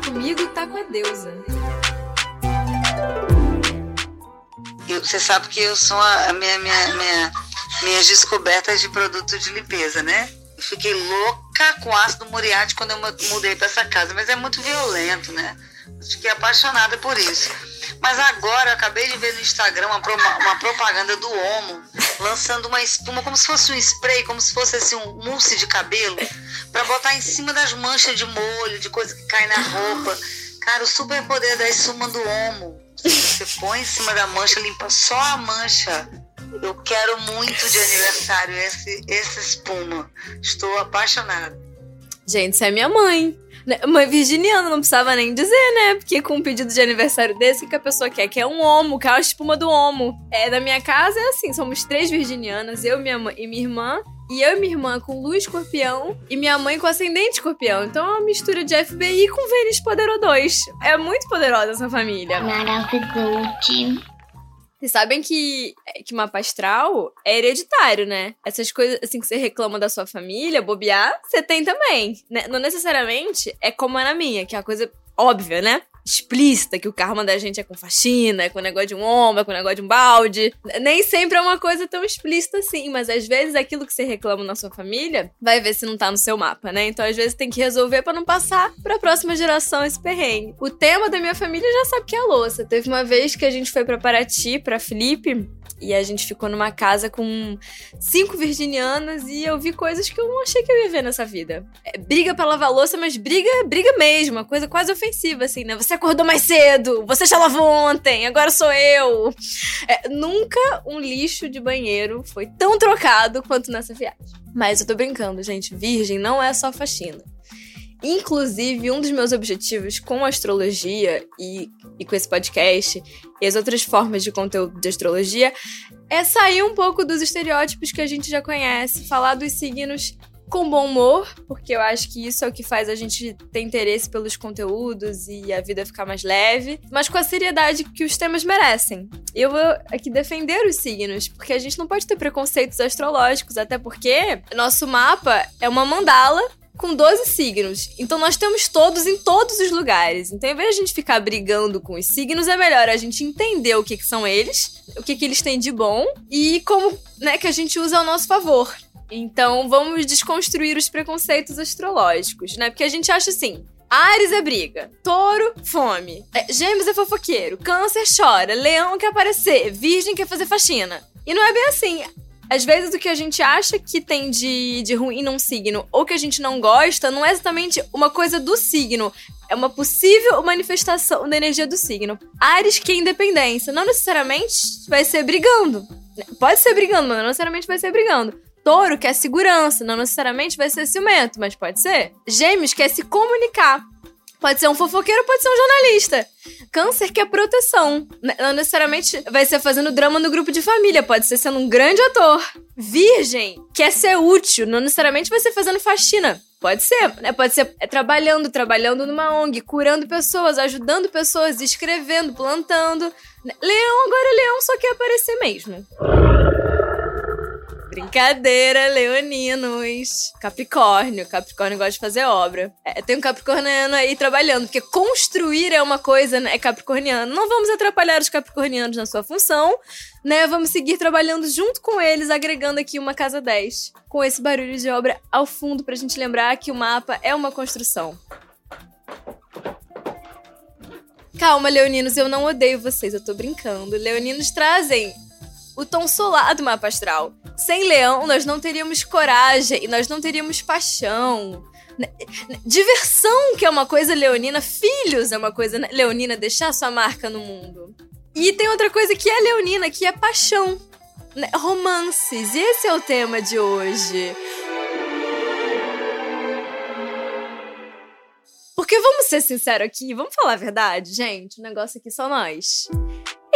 comigo e tá com a deusa. Eu, você sabe que eu sou a, a minha, minha, minha, minhas descobertas de produto de limpeza, né? Eu fiquei louca com ácido muriático quando eu mudei para essa casa, mas é muito violento, né? Fiquei apaixonada por isso. Mas agora eu acabei de ver no Instagram uma, uma propaganda do Omo lançando uma espuma como se fosse um spray, como se fosse assim, um mousse de cabelo, para botar em cima das manchas de molho, de coisa que cai na roupa. Cara, o super poder da espuma do Omo. Você põe em cima da mancha, limpa só a mancha. Eu quero muito de aniversário esse, essa espuma. Estou apaixonada. Gente, isso é minha mãe. Né, mãe virginiana, não precisava nem dizer, né? Porque com um pedido de aniversário desse, o que a pessoa quer? Que é um homo, que é a espuma do homo. É, da minha casa é assim, somos três virginianas, eu, minha mãe e minha irmã. E eu e minha irmã com lua escorpião e minha mãe com ascendente escorpião. Então é uma mistura de FBI com Vênus Poderó 2. É muito poderosa essa família. Maravilhoso. Vocês sabem que, que mapa astral é hereditário, né? Essas coisas assim que você reclama da sua família, bobear, você tem também. Né? Não necessariamente é como é na minha, que é a coisa óbvia, né? Explícita, que o karma da gente é com faxina, é com negócio de um ombro, é com negócio de um balde. Nem sempre é uma coisa tão explícita assim, mas às vezes aquilo que você reclama na sua família, vai ver se não tá no seu mapa, né? Então às vezes tem que resolver para não passar pra próxima geração esse perrengue. O tema da minha família já sabe que é a louça. Teve uma vez que a gente foi para Paraty, para Felipe, e a gente ficou numa casa com cinco virginianas e eu vi coisas que eu não achei que eu ia ver nessa vida. É, briga pra lavar louça, mas briga, briga mesmo, uma coisa quase ofensiva, assim, né? Você acordou mais cedo, você já lavou ontem, agora sou eu. É, nunca um lixo de banheiro foi tão trocado quanto nessa viagem. Mas eu tô brincando, gente. Virgem não é só faxina. Inclusive, um dos meus objetivos com a astrologia e, e com esse podcast e as outras formas de conteúdo de astrologia é sair um pouco dos estereótipos que a gente já conhece, falar dos signos com bom humor, porque eu acho que isso é o que faz a gente ter interesse pelos conteúdos e a vida ficar mais leve, mas com a seriedade que os temas merecem. Eu vou aqui defender os signos, porque a gente não pode ter preconceitos astrológicos, até porque nosso mapa é uma mandala com 12 signos. Então nós temos todos em todos os lugares. Então, em vez de a gente ficar brigando com os signos, é melhor a gente entender o que, que são eles, o que, que eles têm de bom e como né, que a gente usa ao nosso favor. Então, vamos desconstruir os preconceitos astrológicos, né? Porque a gente acha assim. Ares é briga, touro, fome, é, gêmeos é fofoqueiro, câncer chora, leão quer aparecer, virgem quer fazer faxina. E não é bem assim. Às vezes o que a gente acha que tem de, de ruim num signo ou que a gente não gosta não é exatamente uma coisa do signo. É uma possível manifestação da energia do signo. Ares que é independência. Não necessariamente vai ser brigando. Pode ser brigando, mas não necessariamente vai ser brigando. Touro quer segurança, não necessariamente vai ser ciumento, mas pode ser. Gêmeos quer se comunicar. Pode ser um fofoqueiro, pode ser um jornalista. Câncer que é proteção. Não necessariamente vai ser fazendo drama no grupo de família, pode ser sendo um grande ator. Virgem quer ser útil, não necessariamente vai ser fazendo faxina. Pode ser, né? Pode ser é, trabalhando, trabalhando numa ONG, curando pessoas, ajudando pessoas, escrevendo, plantando. Leão, agora Leão só quer aparecer mesmo. Brincadeira, leoninos. Capricórnio. Capricórnio gosta de fazer obra. É, tem um capricorniano aí trabalhando, porque construir é uma coisa, né? É capricorniano. Não vamos atrapalhar os capricornianos na sua função, né? Vamos seguir trabalhando junto com eles, agregando aqui uma casa 10. Com esse barulho de obra ao fundo, pra gente lembrar que o mapa é uma construção. Calma, leoninos, eu não odeio vocês, eu tô brincando. Leoninos trazem o tom solar do mapa astral. Sem leão, nós não teríamos coragem, nós não teríamos paixão. Diversão, que é uma coisa leonina, filhos é uma coisa leonina, deixar sua marca no mundo. E tem outra coisa que é leonina, que é paixão. Né, romances. E esse é o tema de hoje. Porque vamos ser sinceros aqui, vamos falar a verdade, gente. O negócio aqui só nós.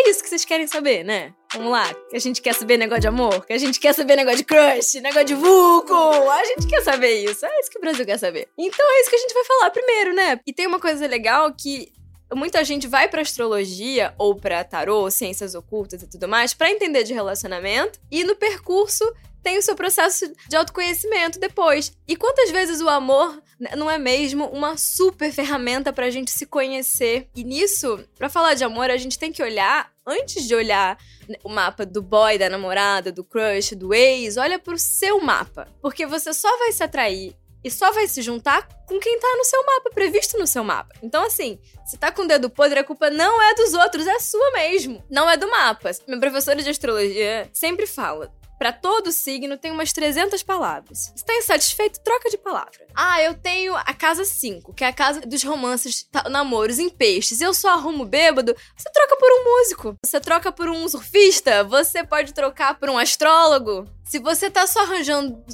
É isso que vocês querem saber, né? Vamos lá, a gente quer saber negócio de amor, que a gente quer saber negócio de crush, negócio de vulco, a gente quer saber isso, é isso que o Brasil quer saber. Então é isso que a gente vai falar primeiro, né? E tem uma coisa legal que muita gente vai para astrologia ou para tarô, ciências ocultas e tudo mais para entender de relacionamento e no percurso tem o seu processo de autoconhecimento depois. E quantas vezes o amor né, não é mesmo uma super ferramenta pra gente se conhecer? E nisso, pra falar de amor, a gente tem que olhar antes de olhar né, o mapa do boy, da namorada, do crush, do ex, olha pro seu mapa. Porque você só vai se atrair e só vai se juntar com quem tá no seu mapa, previsto no seu mapa. Então, assim, se tá com o dedo podre, a culpa não é dos outros, é sua mesmo. Não é do mapa. Minha professora de astrologia sempre fala: para todo signo tem umas 300 palavras. Se tá insatisfeito, troca de palavra. Ah, eu tenho a casa 5, que é a casa dos romances, tá, namoros em peixes. Eu só arrumo bêbado. Você troca por um músico. Você troca por um surfista. Você pode trocar por um astrólogo. Se você tá só arranjando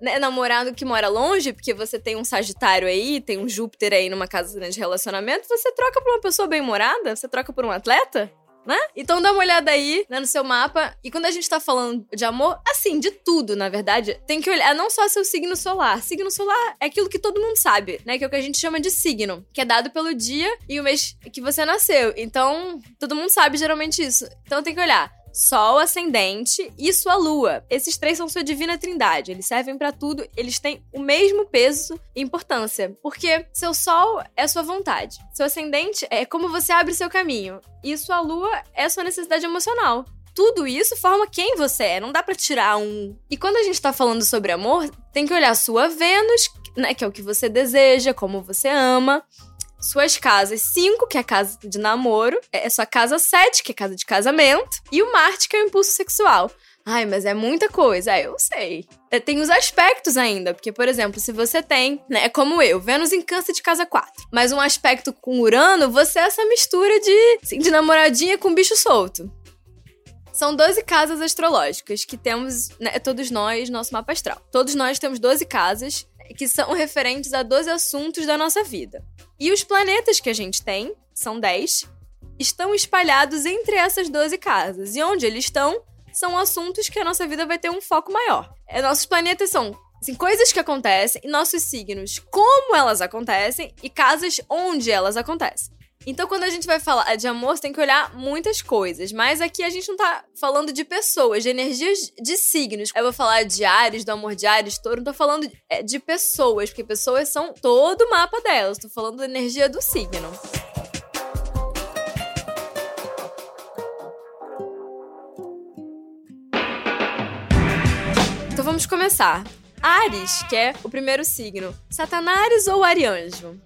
né, namorado que mora longe, porque você tem um Sagitário aí, tem um Júpiter aí numa casa de relacionamento, você troca por uma pessoa bem morada? Você troca por um atleta? Né? Então dá uma olhada aí, né, no seu mapa. E quando a gente tá falando de amor, assim, de tudo, na verdade, tem que olhar não só seu signo solar. Signo solar é aquilo que todo mundo sabe, né? Que é o que a gente chama de signo, que é dado pelo dia e o mês que você nasceu. Então, todo mundo sabe geralmente isso. Então tem que olhar Sol, ascendente e sua lua. Esses três são sua divina trindade. Eles servem para tudo, eles têm o mesmo peso e importância. Porque seu sol é sua vontade. Seu ascendente é como você abre seu caminho. E sua lua é sua necessidade emocional tudo isso forma quem você é, não dá para tirar um. E quando a gente tá falando sobre amor, tem que olhar sua Vênus, né, que é o que você deseja, como você ama, suas casas 5, que é a casa de namoro, é sua casa 7, que é a casa de casamento, e o Marte, que é o impulso sexual. Ai, mas é muita coisa. É, eu sei. É, tem os aspectos ainda, porque, por exemplo, se você tem, né, é como eu, Vênus em câncer de casa 4, mas um aspecto com Urano, você é essa mistura de, assim, de namoradinha com bicho solto. São 12 casas astrológicas que temos, né, todos nós, nosso mapa astral. Todos nós temos 12 casas que são referentes a 12 assuntos da nossa vida. E os planetas que a gente tem, são 10, estão espalhados entre essas 12 casas. E onde eles estão, são assuntos que a nossa vida vai ter um foco maior. É, nossos planetas são assim, coisas que acontecem, e nossos signos, como elas acontecem, e casas onde elas acontecem. Então, quando a gente vai falar de amor, você tem que olhar muitas coisas. Mas aqui a gente não tá falando de pessoas, de energias de signos. Eu vou falar de Ares, do amor de Ares, touro. Não tô falando é, de pessoas, porque pessoas são todo o mapa delas. Tô falando da energia do signo. Então vamos começar. Ares, que é o primeiro signo. Satanás ou Arianjo?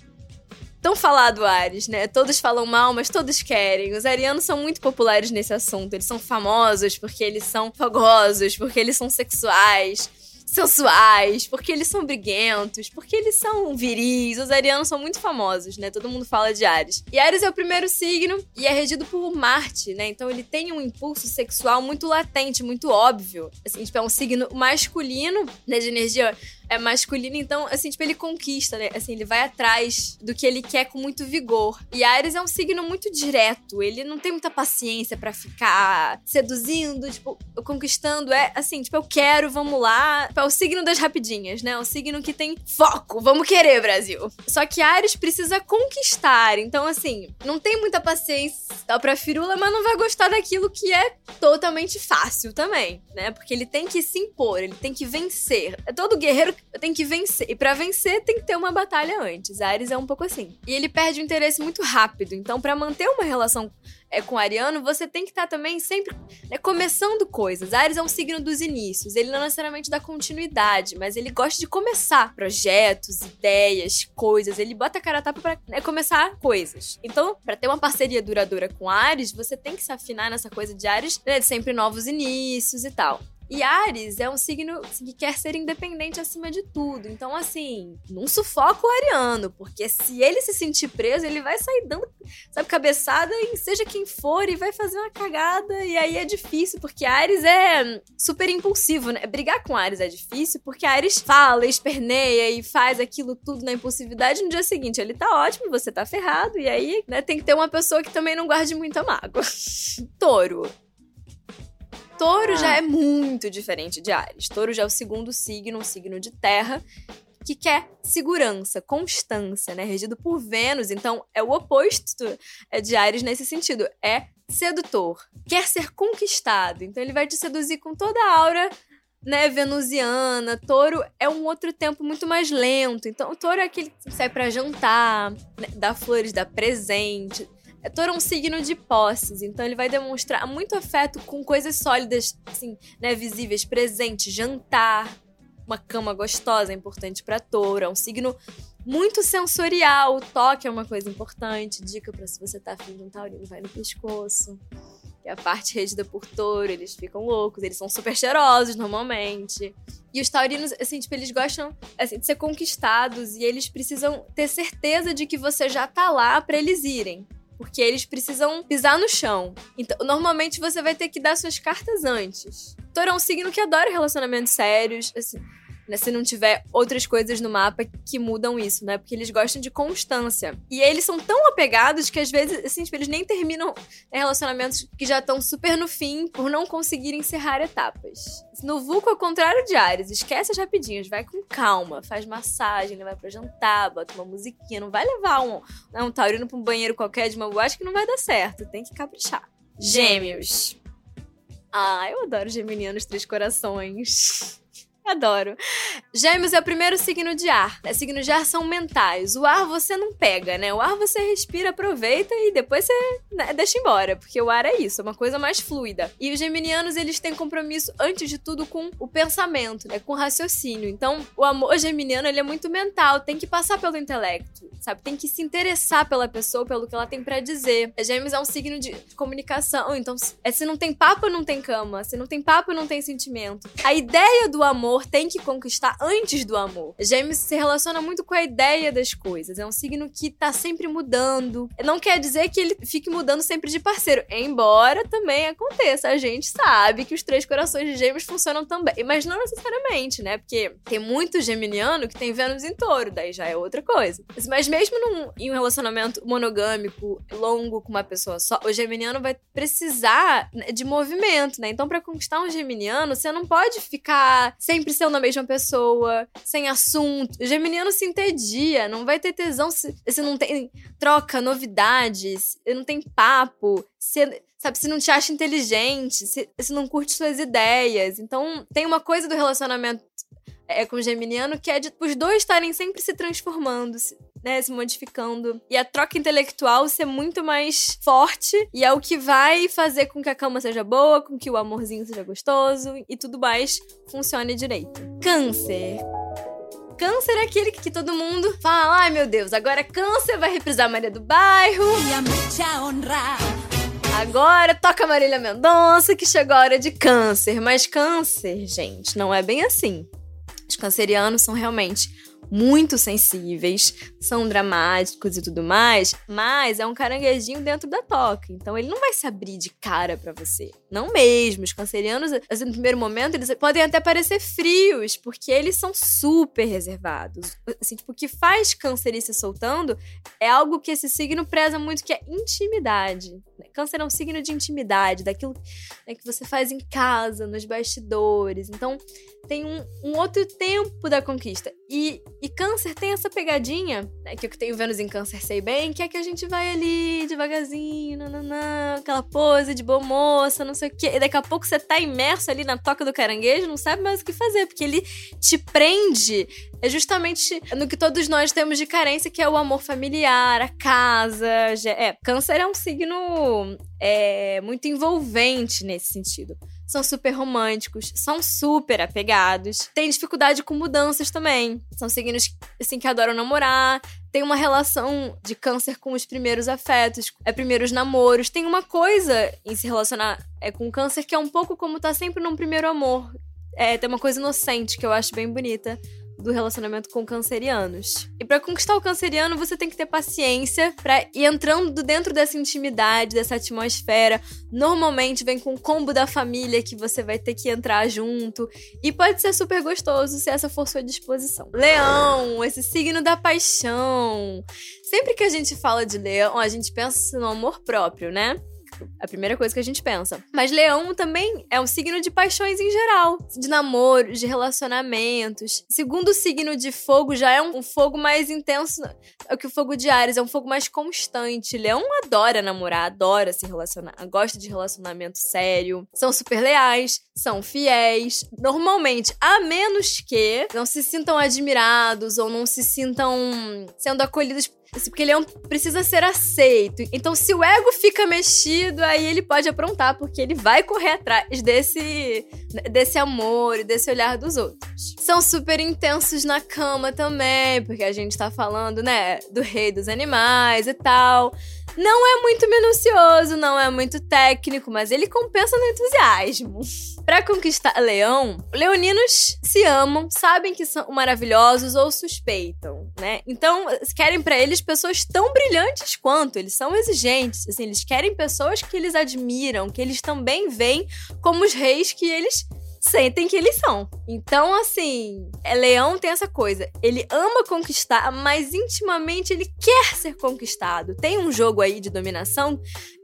Tão falado Ares, né? Todos falam mal, mas todos querem. Os arianos são muito populares nesse assunto. Eles são famosos porque eles são fogosos, porque eles são sexuais sensuais, porque eles são briguentos, porque eles são viris. Os arianos são muito famosos, né? Todo mundo fala de Ares. E Ares é o primeiro signo e é regido por Marte, né? Então ele tem um impulso sexual muito latente, muito óbvio. Assim, tipo, é um signo masculino, né? De energia é masculino, então, assim, tipo, ele conquista, né? Assim, ele vai atrás do que ele quer com muito vigor. E Ares é um signo muito direto, ele não tem muita paciência para ficar seduzindo, tipo, conquistando. É assim, tipo, eu quero, vamos lá. É o signo das rapidinhas, né? É o signo que tem foco, vamos querer, Brasil. Só que Ares precisa conquistar, então, assim, não tem muita paciência pra firula, mas não vai gostar daquilo que é totalmente fácil também, né? Porque ele tem que se impor, ele tem que vencer. É todo guerreiro tem que vencer. E para vencer tem que ter uma batalha antes. Ares é um pouco assim. E ele perde o interesse muito rápido. Então, para manter uma relação é, com Ariano, você tem que estar tá também sempre né, começando coisas. Ares é um signo dos inícios. Ele não necessariamente dá continuidade, mas ele gosta de começar projetos, ideias, coisas. Ele bota a cara a tapa pra né, começar coisas. Então, para ter uma parceria duradoura com Ares, você tem que se afinar nessa coisa de Ares, né, sempre novos inícios e tal. E Ares é um signo que quer ser independente acima de tudo. Então, assim, não sufoca o ariano, porque se ele se sentir preso, ele vai sair dando, sabe, cabeçada em seja quem for e vai fazer uma cagada. E aí é difícil, porque Ares é super impulsivo, né? Brigar com Ares é difícil, porque Ares fala, esperneia e faz aquilo tudo na impulsividade. No dia seguinte, ele tá ótimo, você tá ferrado. E aí, né, tem que ter uma pessoa que também não guarde muita mágoa. Touro. Touro ah. já é muito diferente de Ares. Touro já é o segundo signo, um signo de terra, que quer segurança, constância, né? Regido por Vênus, então é o oposto é, de Ares nesse sentido. É sedutor, quer ser conquistado. Então ele vai te seduzir com toda a aura né, venusiana. Touro é um outro tempo muito mais lento. Então, o touro é aquele que sai para jantar, né, dá flores, dá presente. Touro é um signo de posses, então ele vai demonstrar muito afeto com coisas sólidas, assim, né, visíveis, presente, jantar, uma cama gostosa é importante para touro. É um signo muito sensorial. O toque é uma coisa importante. Dica para se você tá afim de um taurino, vai no pescoço. Que é a parte regida por touro, eles ficam loucos, eles são super cheirosos normalmente. E os taurinos, assim, tipo, eles gostam assim, de ser conquistados e eles precisam ter certeza de que você já tá lá para eles irem porque eles precisam pisar no chão. Então, normalmente você vai ter que dar suas cartas antes. Touro é um signo que adora relacionamentos sérios, assim, né, se não tiver outras coisas no mapa que mudam isso, né? Porque eles gostam de constância. E eles são tão apegados que às vezes, assim, tipo, eles nem terminam relacionamentos que já estão super no fim por não conseguir encerrar etapas. No Vulco, ao contrário de Ares, esquece as rapidinhas, vai com calma, faz massagem, leva pra jantar, bota uma musiquinha, não vai levar um, né, um taurino pra um banheiro qualquer de uma boate que não vai dar certo, tem que caprichar. Gêmeos. Ah, eu adoro geminianos três corações. Adoro. Gêmeos é o primeiro signo de ar. Né? Signos de ar são mentais. O ar você não pega, né? O ar você respira, aproveita e depois você né, deixa embora. Porque o ar é isso, é uma coisa mais fluida. E os geminianos, eles têm compromisso, antes de tudo, com o pensamento, né? Com o raciocínio. Então, o amor geminiano, ele é muito mental. Tem que passar pelo intelecto, sabe? Tem que se interessar pela pessoa, pelo que ela tem para dizer. Gêmeos é um signo de comunicação. Então, é, se não tem papo, não tem cama. Se não tem papo, não tem sentimento. A ideia do amor amor tem que conquistar antes do amor. Gêmeos se relaciona muito com a ideia das coisas. É um signo que tá sempre mudando. Não quer dizer que ele fique mudando sempre de parceiro, embora também aconteça. A gente sabe que os três corações de Gêmeos funcionam também, mas não necessariamente, né? Porque tem muito geminiano que tem Vênus em touro, daí já é outra coisa. Mas mesmo num, em um relacionamento monogâmico, longo com uma pessoa só, o geminiano vai precisar né, de movimento, né? Então, para conquistar um geminiano, você não pode ficar sempre sempre sendo a mesma pessoa, sem assunto. O geminiano se entedia, não vai ter tesão se, se não tem troca, novidades, não tem papo, se, sabe, se não te acha inteligente, se, se não curte suas ideias. Então, tem uma coisa do relacionamento é, com o geminiano que é de os dois estarem sempre se transformando, se, né, se modificando. E a troca intelectual ser muito mais forte e é o que vai fazer com que a cama seja boa, com que o amorzinho seja gostoso e tudo mais funcione direito. Câncer. Câncer é aquele que todo mundo fala: ai meu Deus, agora Câncer vai reprisar Maria do Bairro. Agora toca Marília Mendonça que chegou a hora de Câncer. Mas Câncer, gente, não é bem assim. Os cancerianos são realmente muito sensíveis, são dramáticos e tudo mais, mas é um caranguejinho dentro da toca. Então ele não vai se abrir de cara para você. Não mesmo. Os cancerianos, assim, no primeiro momento, eles podem até parecer frios, porque eles são super reservados. Assim, tipo, o que faz câncer ir se soltando é algo que esse signo preza muito, que é intimidade. Né? Câncer é um signo de intimidade, daquilo né, que você faz em casa, nos bastidores. Então, tem um, um outro tempo da conquista. E, e câncer tem essa pegadinha, né, que eu que tenho Vênus em câncer sei bem, que é que a gente vai ali devagarzinho, nananã, aquela pose de boa moça, não sei o quê. E daqui a pouco você tá imerso ali na toca do caranguejo, não sabe mais o que fazer, porque ele te prende é justamente no que todos nós temos de carência, que é o amor familiar, a casa. É, câncer é um signo é, muito envolvente nesse sentido são super românticos, são super apegados, têm dificuldade com mudanças também. São signos assim que adoram namorar, tem uma relação de câncer com os primeiros afetos, é primeiros namoros. Tem uma coisa em se relacionar é, com câncer que é um pouco como tá sempre num primeiro amor. É, tem uma coisa inocente que eu acho bem bonita do relacionamento com cancerianos. E para conquistar o canceriano, você tem que ter paciência para ir entrando dentro dessa intimidade, dessa atmosfera. Normalmente vem com o combo da família que você vai ter que entrar junto. E pode ser super gostoso se essa for sua disposição. Leão, esse signo da paixão. Sempre que a gente fala de leão, a gente pensa no amor próprio, né? A primeira coisa que a gente pensa. Mas leão também é um signo de paixões em geral, de namoros, de relacionamentos. Segundo o signo de fogo, já é um, fogo mais intenso que o fogo de Ares, é um fogo mais constante. Leão adora namorar, adora se relacionar, gosta de relacionamento sério, são super leais, são fiéis. Normalmente, a menos que não se sintam admirados ou não se sintam sendo acolhidos porque ele é um, precisa ser aceito. Então, se o ego fica mexido, aí ele pode aprontar, porque ele vai correr atrás desse, desse amor e desse olhar dos outros. São super intensos na cama também, porque a gente tá falando, né, do rei dos animais e tal. Não é muito minucioso, não é muito técnico, mas ele compensa no entusiasmo. Para conquistar Leão, leoninos se amam, sabem que são maravilhosos ou suspeitam, né? Então, querem para eles pessoas tão brilhantes quanto, eles são exigentes, assim, eles querem pessoas que eles admiram, que eles também veem como os reis que eles sentem que eles são. Então, assim, é, Leão tem essa coisa. Ele ama conquistar, mas intimamente ele quer ser conquistado. Tem um jogo aí de dominação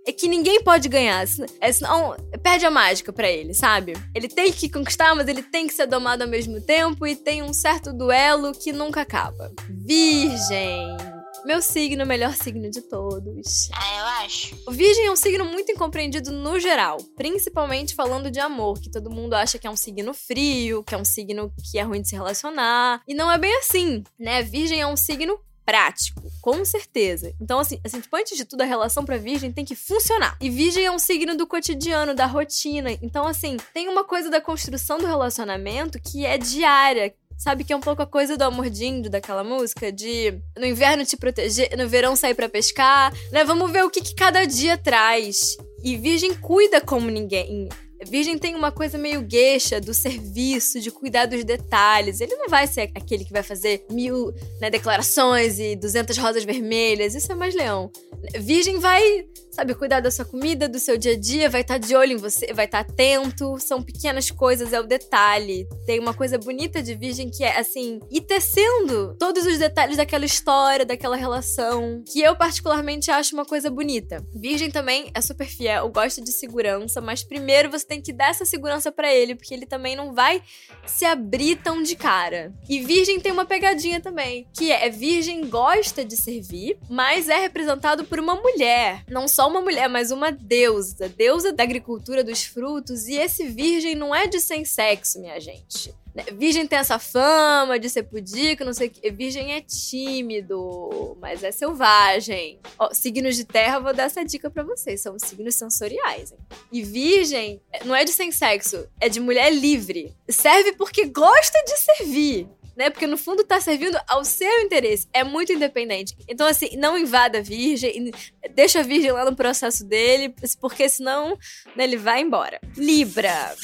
é que ninguém pode ganhar. Senão perde a mágica para ele, sabe? Ele tem que conquistar, mas ele tem que ser domado ao mesmo tempo e tem um certo duelo que nunca acaba. Virgem. Meu signo, o melhor signo de todos. Ah, eu acho. O Virgem é um signo muito incompreendido no geral, principalmente falando de amor, que todo mundo acha que é um signo frio, que é um signo que é ruim de se relacionar. E não é bem assim, né? Virgem é um signo prático, com certeza. Então, assim, assim, tipo, antes de tudo, a relação pra virgem tem que funcionar. E virgem é um signo do cotidiano, da rotina. Então, assim, tem uma coisa da construção do relacionamento que é diária, Sabe que é um pouco a coisa do amor de índio, daquela música? De no inverno te proteger, no verão sair para pescar, né? Vamos ver o que, que cada dia traz. E Virgem cuida como ninguém. Virgem tem uma coisa meio gueixa do serviço, de cuidar dos detalhes. Ele não vai ser aquele que vai fazer mil né, declarações e duzentas rosas vermelhas. Isso é mais leão. Virgem vai sabe, cuidar da sua comida, do seu dia a dia, vai estar tá de olho em você, vai estar tá atento. São pequenas coisas, é o detalhe. Tem uma coisa bonita de Virgem que é assim, ir tecendo todos os detalhes daquela história, daquela relação, que eu particularmente acho uma coisa bonita. Virgem também é super fiel, gosta de segurança, mas primeiro você tem que dar essa segurança para ele, porque ele também não vai se abrir tão de cara. E Virgem tem uma pegadinha também, que é Virgem gosta de servir, mas é representado por uma mulher, não só uma mulher, mas uma deusa, deusa da agricultura dos frutos. E esse virgem não é de sem sexo, minha gente. Né, virgem tem essa fama de ser pudico, não sei o que. Virgem é tímido, mas é selvagem. Ó, signos de terra, vou dar essa dica para vocês. São signos sensoriais. Hein? E virgem não é de sem sexo, é de mulher livre. Serve porque gosta de servir né? Porque no fundo tá servindo ao seu interesse. É muito independente. Então, assim, não invada a virgem, deixa a virgem lá no processo dele, porque senão né, ele vai embora. Libra.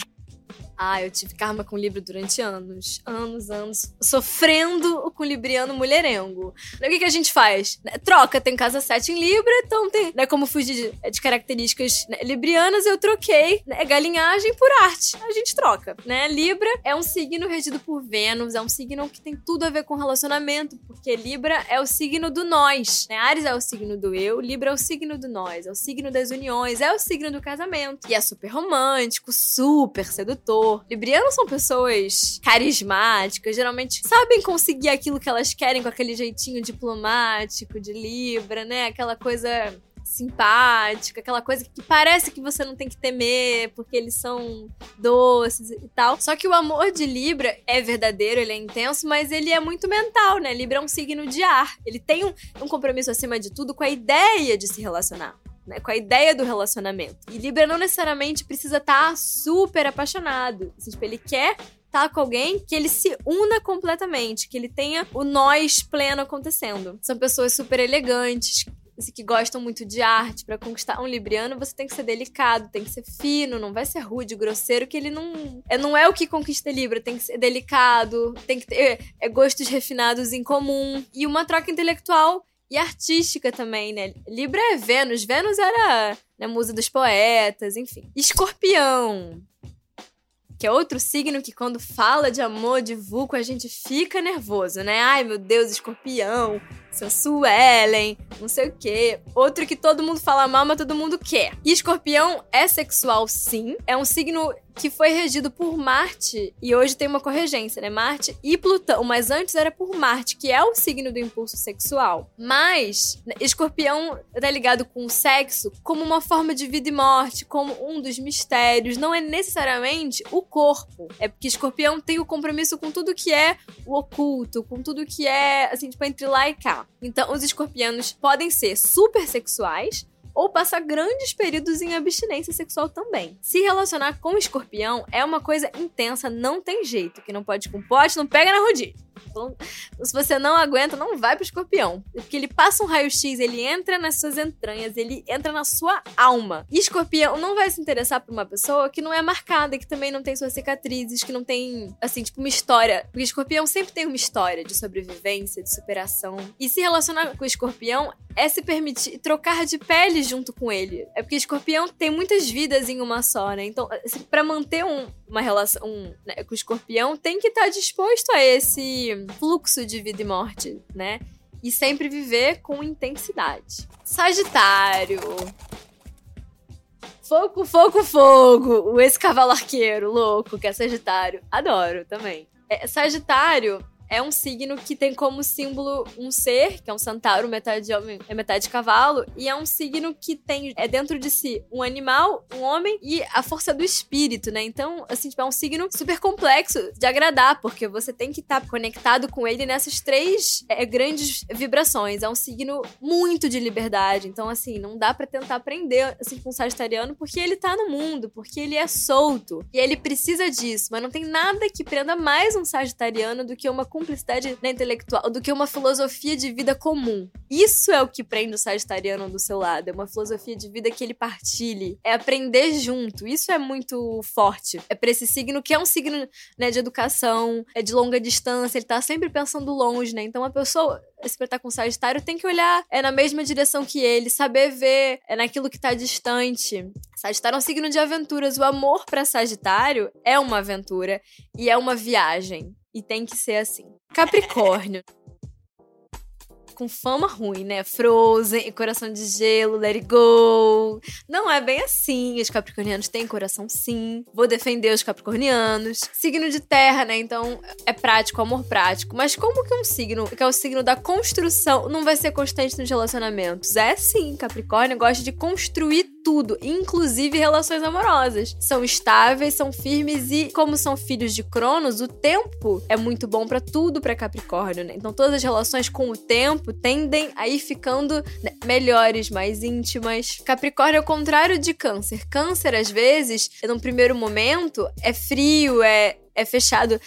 Ah, eu tive karma com Libra durante anos, anos, anos, sofrendo com Libriano mulherengo. O que, que a gente faz? Né, troca, tem casa 7 em Libra, então tem, né, como fugir de, de características né, librianas, eu troquei né, galinhagem por arte. A gente troca, né? Libra é um signo regido por Vênus, é um signo que tem tudo a ver com relacionamento, porque Libra é o signo do nós, né? Ares é o signo do eu, Libra é o signo do nós, é o signo das uniões, é o signo do casamento. E é super romântico, super sedutor, Librianos são pessoas carismáticas, geralmente sabem conseguir aquilo que elas querem com aquele jeitinho diplomático de Libra, né? Aquela coisa simpática, aquela coisa que parece que você não tem que temer, porque eles são doces e tal. Só que o amor de Libra é verdadeiro, ele é intenso, mas ele é muito mental, né? Libra é um signo de ar. Ele tem um, um compromisso acima de tudo com a ideia de se relacionar né, com a ideia do relacionamento. E Libra não necessariamente precisa estar tá super apaixonado. Assim, tipo, ele quer estar tá com alguém que ele se una completamente, que ele tenha o nós pleno acontecendo. São pessoas super elegantes, assim, que gostam muito de arte. Para conquistar um libriano, você tem que ser delicado, tem que ser fino, não vai ser rude, grosseiro, que ele não é, não é o que conquista Libra, tem que ser delicado, tem que ter é, gostos refinados em comum e uma troca intelectual e artística também, né? Libra é Vênus. Vênus era né, musa dos poetas, enfim. Escorpião. Que é outro signo que quando fala de amor, de vulco, a gente fica nervoso, né? Ai, meu Deus, escorpião. Sensu Ellen, não sei o quê. Outro que todo mundo fala mal, mas todo mundo quer. E escorpião é sexual, sim. É um signo que foi regido por Marte e hoje tem uma corregência, né? Marte e Plutão, mas antes era por Marte, que é o signo do impulso sexual. Mas né, Escorpião tá ligado com o sexo como uma forma de vida e morte, como um dos mistérios, não é necessariamente o corpo. É porque Escorpião tem o compromisso com tudo que é o oculto, com tudo que é assim, tipo entre lá e cá. Então, os escorpianos podem ser super sexuais, ou passa grandes períodos em abstinência sexual também. Se relacionar com escorpião é uma coisa intensa, não tem jeito. Que não pode com pote, não pega na rodinha. Então, se você não aguenta, não vai pro escorpião. Porque ele passa um raio-x, ele entra nas suas entranhas, ele entra na sua alma. E escorpião não vai se interessar por uma pessoa que não é marcada, que também não tem suas cicatrizes, que não tem, assim, tipo, uma história. Porque escorpião sempre tem uma história de sobrevivência, de superação. E se relacionar com o escorpião é se permitir trocar de pele junto com ele. É porque escorpião tem muitas vidas em uma só, né? Então, assim, para manter um, uma relação um, né, com o escorpião, tem que estar tá disposto a esse fluxo de vida e morte, né? E sempre viver com intensidade. Sagitário. Fogo, fogo, fogo. Esse cavalo arqueiro louco que é Sagitário. Adoro também. É, sagitário é um signo que tem como símbolo um ser, que é um centauro, metade homem, é metade cavalo, e é um signo que tem é dentro de si um animal, um homem e a força do espírito, né? Então, assim, tipo, é um signo super complexo de agradar, porque você tem que estar tá conectado com ele nessas três é, grandes vibrações. É um signo muito de liberdade. Então, assim, não dá para tentar aprender assim com um sagitariano porque ele tá no mundo, porque ele é solto e ele precisa disso, mas não tem nada que prenda mais um sagitariano do que uma cumplicidade né, intelectual do que uma filosofia de vida comum. Isso é o que prende o sagitariano do seu lado. É uma filosofia de vida que ele partilhe. É aprender junto. Isso é muito forte. É pra esse signo que é um signo né, de educação, é de longa distância, ele tá sempre pensando longe, né? Então a pessoa se estar com o Sagitário tem que olhar é na mesma direção que ele, saber ver é naquilo que tá distante. Sagitário é um signo de aventuras. O amor para Sagitário é uma aventura e é uma viagem. E tem que ser assim. Capricórnio. com fama ruim, né? Frozen, Coração de Gelo, Let It Go. Não é bem assim. Os capricornianos têm coração sim. Vou defender os capricornianos. Signo de terra, né? Então é prático, amor prático. Mas como que um signo, que é o signo da construção, não vai ser constante nos relacionamentos? É sim, Capricórnio gosta de construir tudo, inclusive relações amorosas. São estáveis, são firmes e, como são filhos de Cronos, o tempo é muito bom para tudo para Capricórnio, né? Então todas as relações com o tempo tendem a ir ficando né, melhores, mais íntimas. Capricórnio é o contrário de Câncer. Câncer, às vezes, num primeiro momento, é frio, é, é fechado.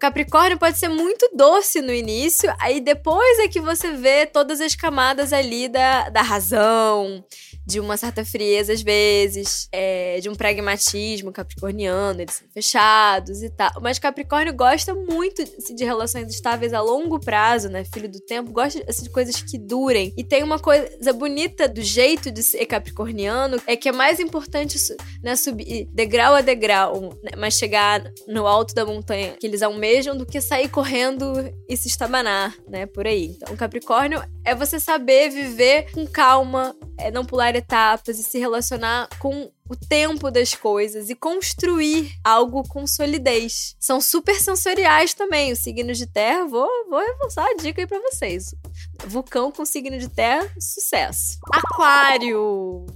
Capricórnio pode ser muito doce no início, aí depois é que você vê todas as camadas ali da, da razão, de uma certa frieza às vezes, é, de um pragmatismo capricorniano, eles são fechados e tal. Mas Capricórnio gosta muito assim, de relações estáveis a longo prazo, né? Filho do tempo, gosta assim, de coisas que durem. E tem uma coisa bonita do jeito de ser capricorniano, é que é mais importante né, subir degrau a degrau, né, mas chegar no alto da montanha que eles almejam do que sair correndo e se estabanar, né? Por aí. Então, Capricórnio é você saber viver com calma, é não pular etapas e se relacionar com o tempo das coisas e construir algo com solidez. São super sensoriais também. Os signos de terra, vou, vou reforçar a dica aí pra vocês. Vulcão com signo de terra, sucesso. Aquário.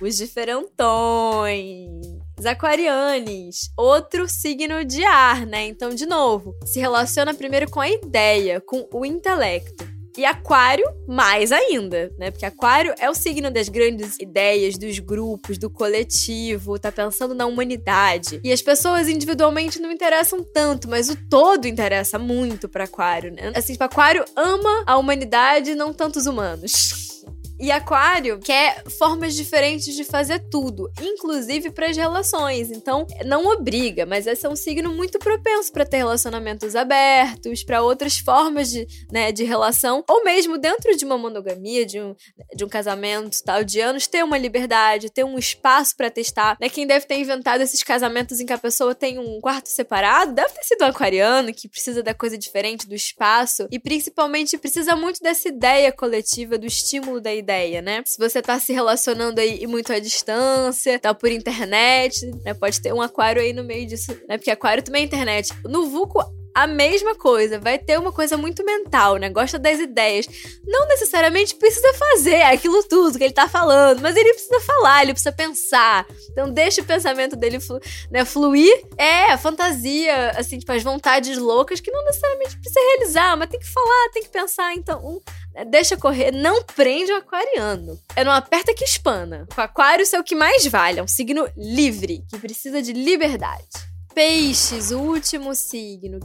Os diferentões. Os aquarianes, outro signo de ar, né? Então, de novo, se relaciona primeiro com a ideia, com o intelecto. E Aquário, mais ainda, né? Porque Aquário é o signo das grandes ideias, dos grupos, do coletivo, tá pensando na humanidade. E as pessoas individualmente não interessam tanto, mas o todo interessa muito para Aquário, né? Assim, tipo, Aquário ama a humanidade, não tanto os humanos. E aquário quer formas diferentes de fazer tudo, inclusive para as relações. Então, não obriga, mas esse é um signo muito propenso para ter relacionamentos abertos, para outras formas de, né, de relação, ou mesmo dentro de uma monogamia, de um, de um casamento tal de anos, ter uma liberdade, ter um espaço para testar. Né? Quem deve ter inventado esses casamentos em que a pessoa tem um quarto separado deve ter sido um aquariano que precisa da coisa diferente, do espaço e principalmente precisa muito dessa ideia coletiva, do estímulo da ideia, né? Se você tá se relacionando aí muito à distância, tá por internet, né? Pode ter um aquário aí no meio disso, né? Porque aquário também é internet. No Vulco, a mesma coisa, vai ter uma coisa muito mental, né? Gosta das ideias. Não necessariamente precisa fazer aquilo tudo que ele tá falando, mas ele precisa falar, ele precisa pensar. Então deixa o pensamento dele flu né, fluir. É, fantasia, assim, tipo, as vontades loucas que não necessariamente precisa realizar, mas tem que falar, tem que pensar. Então, um, deixa correr, não prende o aquariano. É não aperta que espana. O aquário é o que mais vale, é um signo livre, que precisa de liberdade. Peixes, o último signo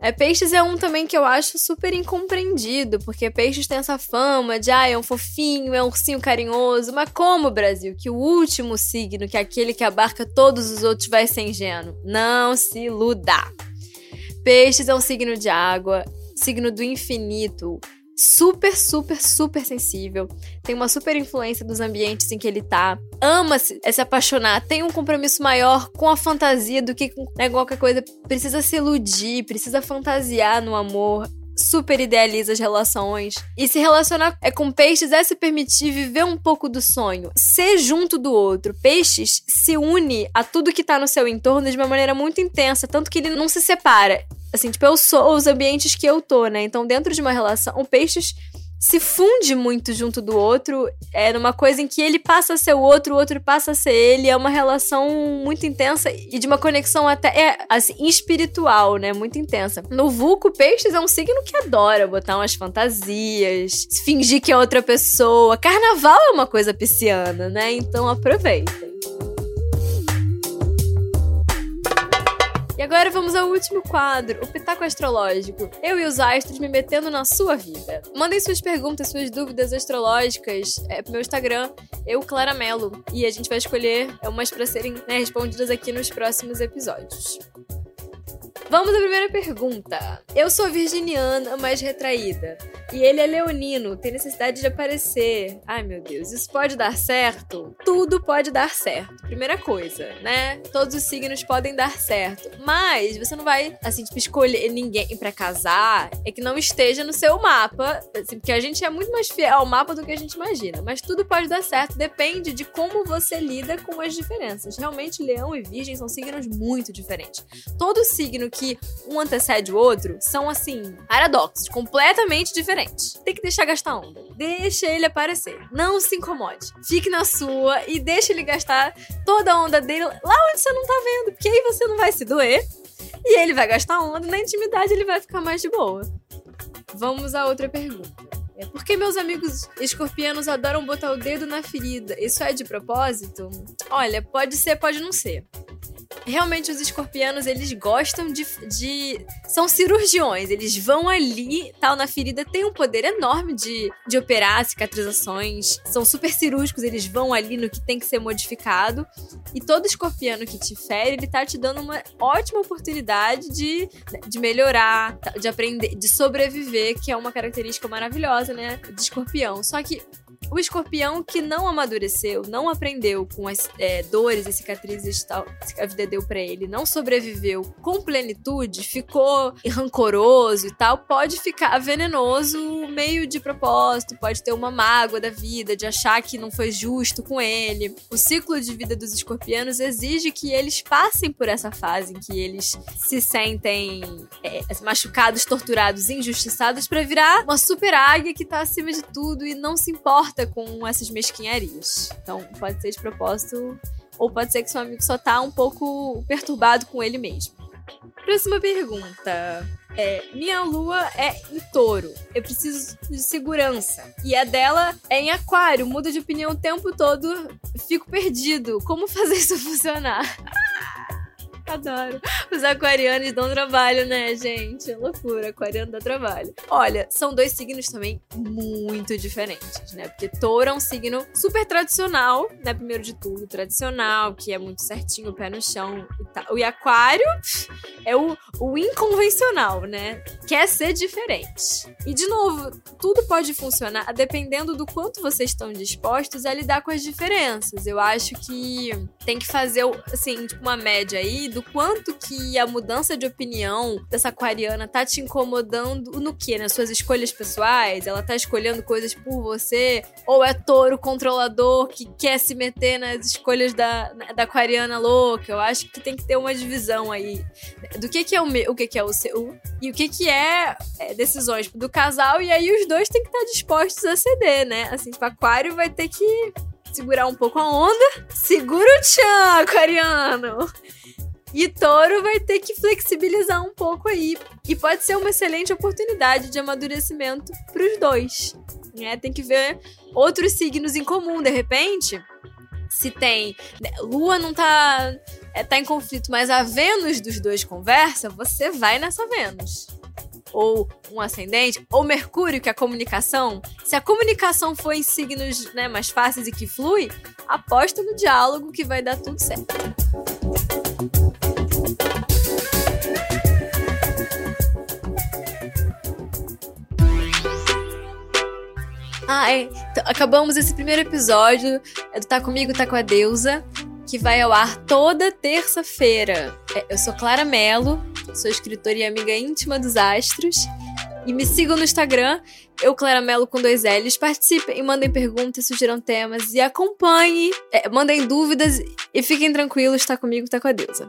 é, peixes é um também que eu acho super incompreendido, porque peixes tem essa fama de, ah, é um fofinho, é um ursinho carinhoso, mas como, Brasil, que o último signo, que é aquele que abarca todos os outros, vai ser ingênuo? Não se iluda. Peixes é um signo de água, signo do infinito, super, super, super sensível, tem uma super influência dos ambientes em que ele tá, ama -se, é se apaixonar, tem um compromisso maior com a fantasia do que com né, qualquer coisa, precisa se iludir, precisa fantasiar no amor, super idealiza as relações. E se relacionar é com peixes é se permitir viver um pouco do sonho, ser junto do outro. Peixes se une a tudo que tá no seu entorno de uma maneira muito intensa, tanto que ele não se separa. Assim, tipo, eu sou os ambientes que eu tô, né? Então, dentro de uma relação, o peixes se funde muito junto do outro, é numa coisa em que ele passa a ser o outro, o outro passa a ser ele, é uma relação muito intensa e de uma conexão até é, assim, espiritual, né? Muito intensa. No Vulco, Peixes é um signo que adora botar umas fantasias, fingir que é outra pessoa. Carnaval é uma coisa pisciana, né? Então aproveitem. Agora vamos ao último quadro, o Pitaco Astrológico. Eu e os astros me metendo na sua vida. Mandem suas perguntas, suas dúvidas astrológicas é, pro meu Instagram, eu Claramelo. E a gente vai escolher umas para serem né, respondidas aqui nos próximos episódios. Vamos à primeira pergunta. Eu sou virginiana, mas retraída. E ele é leonino, tem necessidade de aparecer. Ai, meu Deus, isso pode dar certo? Tudo pode dar certo. Primeira coisa, né? Todos os signos podem dar certo. Mas você não vai, assim, tipo, escolher ninguém para casar é que não esteja no seu mapa. Assim, porque a gente é muito mais fiel ao mapa do que a gente imagina. Mas tudo pode dar certo, depende de como você lida com as diferenças. Realmente, leão e virgem são signos muito diferentes. Todo signo que um antecede o outro são, assim, paradoxos, completamente diferentes. Tem que deixar gastar onda. Deixa ele aparecer. Não se incomode. Fique na sua e deixa ele gastar toda a onda dele lá onde você não tá vendo. Porque aí você não vai se doer. E ele vai gastar onda, na intimidade ele vai ficar mais de boa. Vamos a outra pergunta. É porque meus amigos escorpianos adoram botar o dedo na ferida. Isso é de propósito? Olha, pode ser, pode não ser realmente os escorpianos, eles gostam de, de. São cirurgiões, eles vão ali, tal, na ferida, tem um poder enorme de, de operar cicatrizações. São super cirúrgicos, eles vão ali no que tem que ser modificado. E todo escorpiano que te fere, ele tá te dando uma ótima oportunidade de, de melhorar, de aprender, de sobreviver, que é uma característica maravilhosa, né? De escorpião. Só que o escorpião que não amadureceu, não aprendeu com as é, dores e cicatrizes tal, que a vida deu para ele, não sobreviveu com plenitude, ficou rancoroso e tal, pode ficar venenoso meio de propósito, pode ter uma mágoa da vida, de achar que não foi justo com ele. O ciclo de vida dos escorpianos exige que eles passem por essa fase em que eles se sentem é, machucados, torturados, injustiçados para virar uma super águia que tá acima de tudo e não se importa com essas mesquinharias. Então, pode ser de propósito, ou pode ser que seu amigo só tá um pouco perturbado com ele mesmo. Próxima pergunta. É, minha lua é em touro. Eu preciso de segurança. E a dela é em aquário. Muda de opinião o tempo todo. Fico perdido. Como fazer isso funcionar? Adoro. Os aquarianos dão trabalho, né, gente? É loucura, aquariano dá trabalho. Olha, são dois signos também muito diferentes, né? Porque touro é um signo super tradicional, né? Primeiro de tudo, tradicional, que é muito certinho, pé no chão e tal. E aquário é o, o inconvencional, né? Quer ser diferente. E, de novo, tudo pode funcionar dependendo do quanto vocês estão dispostos a lidar com as diferenças. Eu acho que tem que fazer, assim, tipo, uma média aí do quanto que a mudança de opinião dessa aquariana tá te incomodando no que? Nas suas escolhas pessoais? Ela tá escolhendo coisas por você? Ou é touro controlador que quer se meter nas escolhas da, da aquariana louca? Eu acho que tem que ter uma divisão aí do que que é o meu, o que que é o seu e o que que é, é decisões do casal e aí os dois têm que estar dispostos a ceder, né? Assim, tipo, aquário vai ter que segurar um pouco a onda. Segura o tchan, aquariano! E touro vai ter que flexibilizar um pouco aí. E pode ser uma excelente oportunidade de amadurecimento para os dois. Né? Tem que ver outros signos em comum, de repente. Se tem. Né, Lua não tá, é, tá em conflito, mas a Vênus dos dois conversa, você vai nessa Vênus ou um ascendente, ou Mercúrio, que é a comunicação, se a comunicação for em signos né, mais fáceis e que flui, aposta no diálogo que vai dar tudo certo. Ah, é. Acabamos esse primeiro episódio é do Tá Comigo, Tá Com a Deusa, que vai ao ar toda terça-feira. É, eu sou Clara Mello, sou escritora e amiga íntima dos astros. E me sigam no Instagram, eu Clara Mello com dois L's. Participem e mandem perguntas, sugiram temas e acompanhem, é, mandem dúvidas e fiquem tranquilos, tá comigo, tá com a deusa.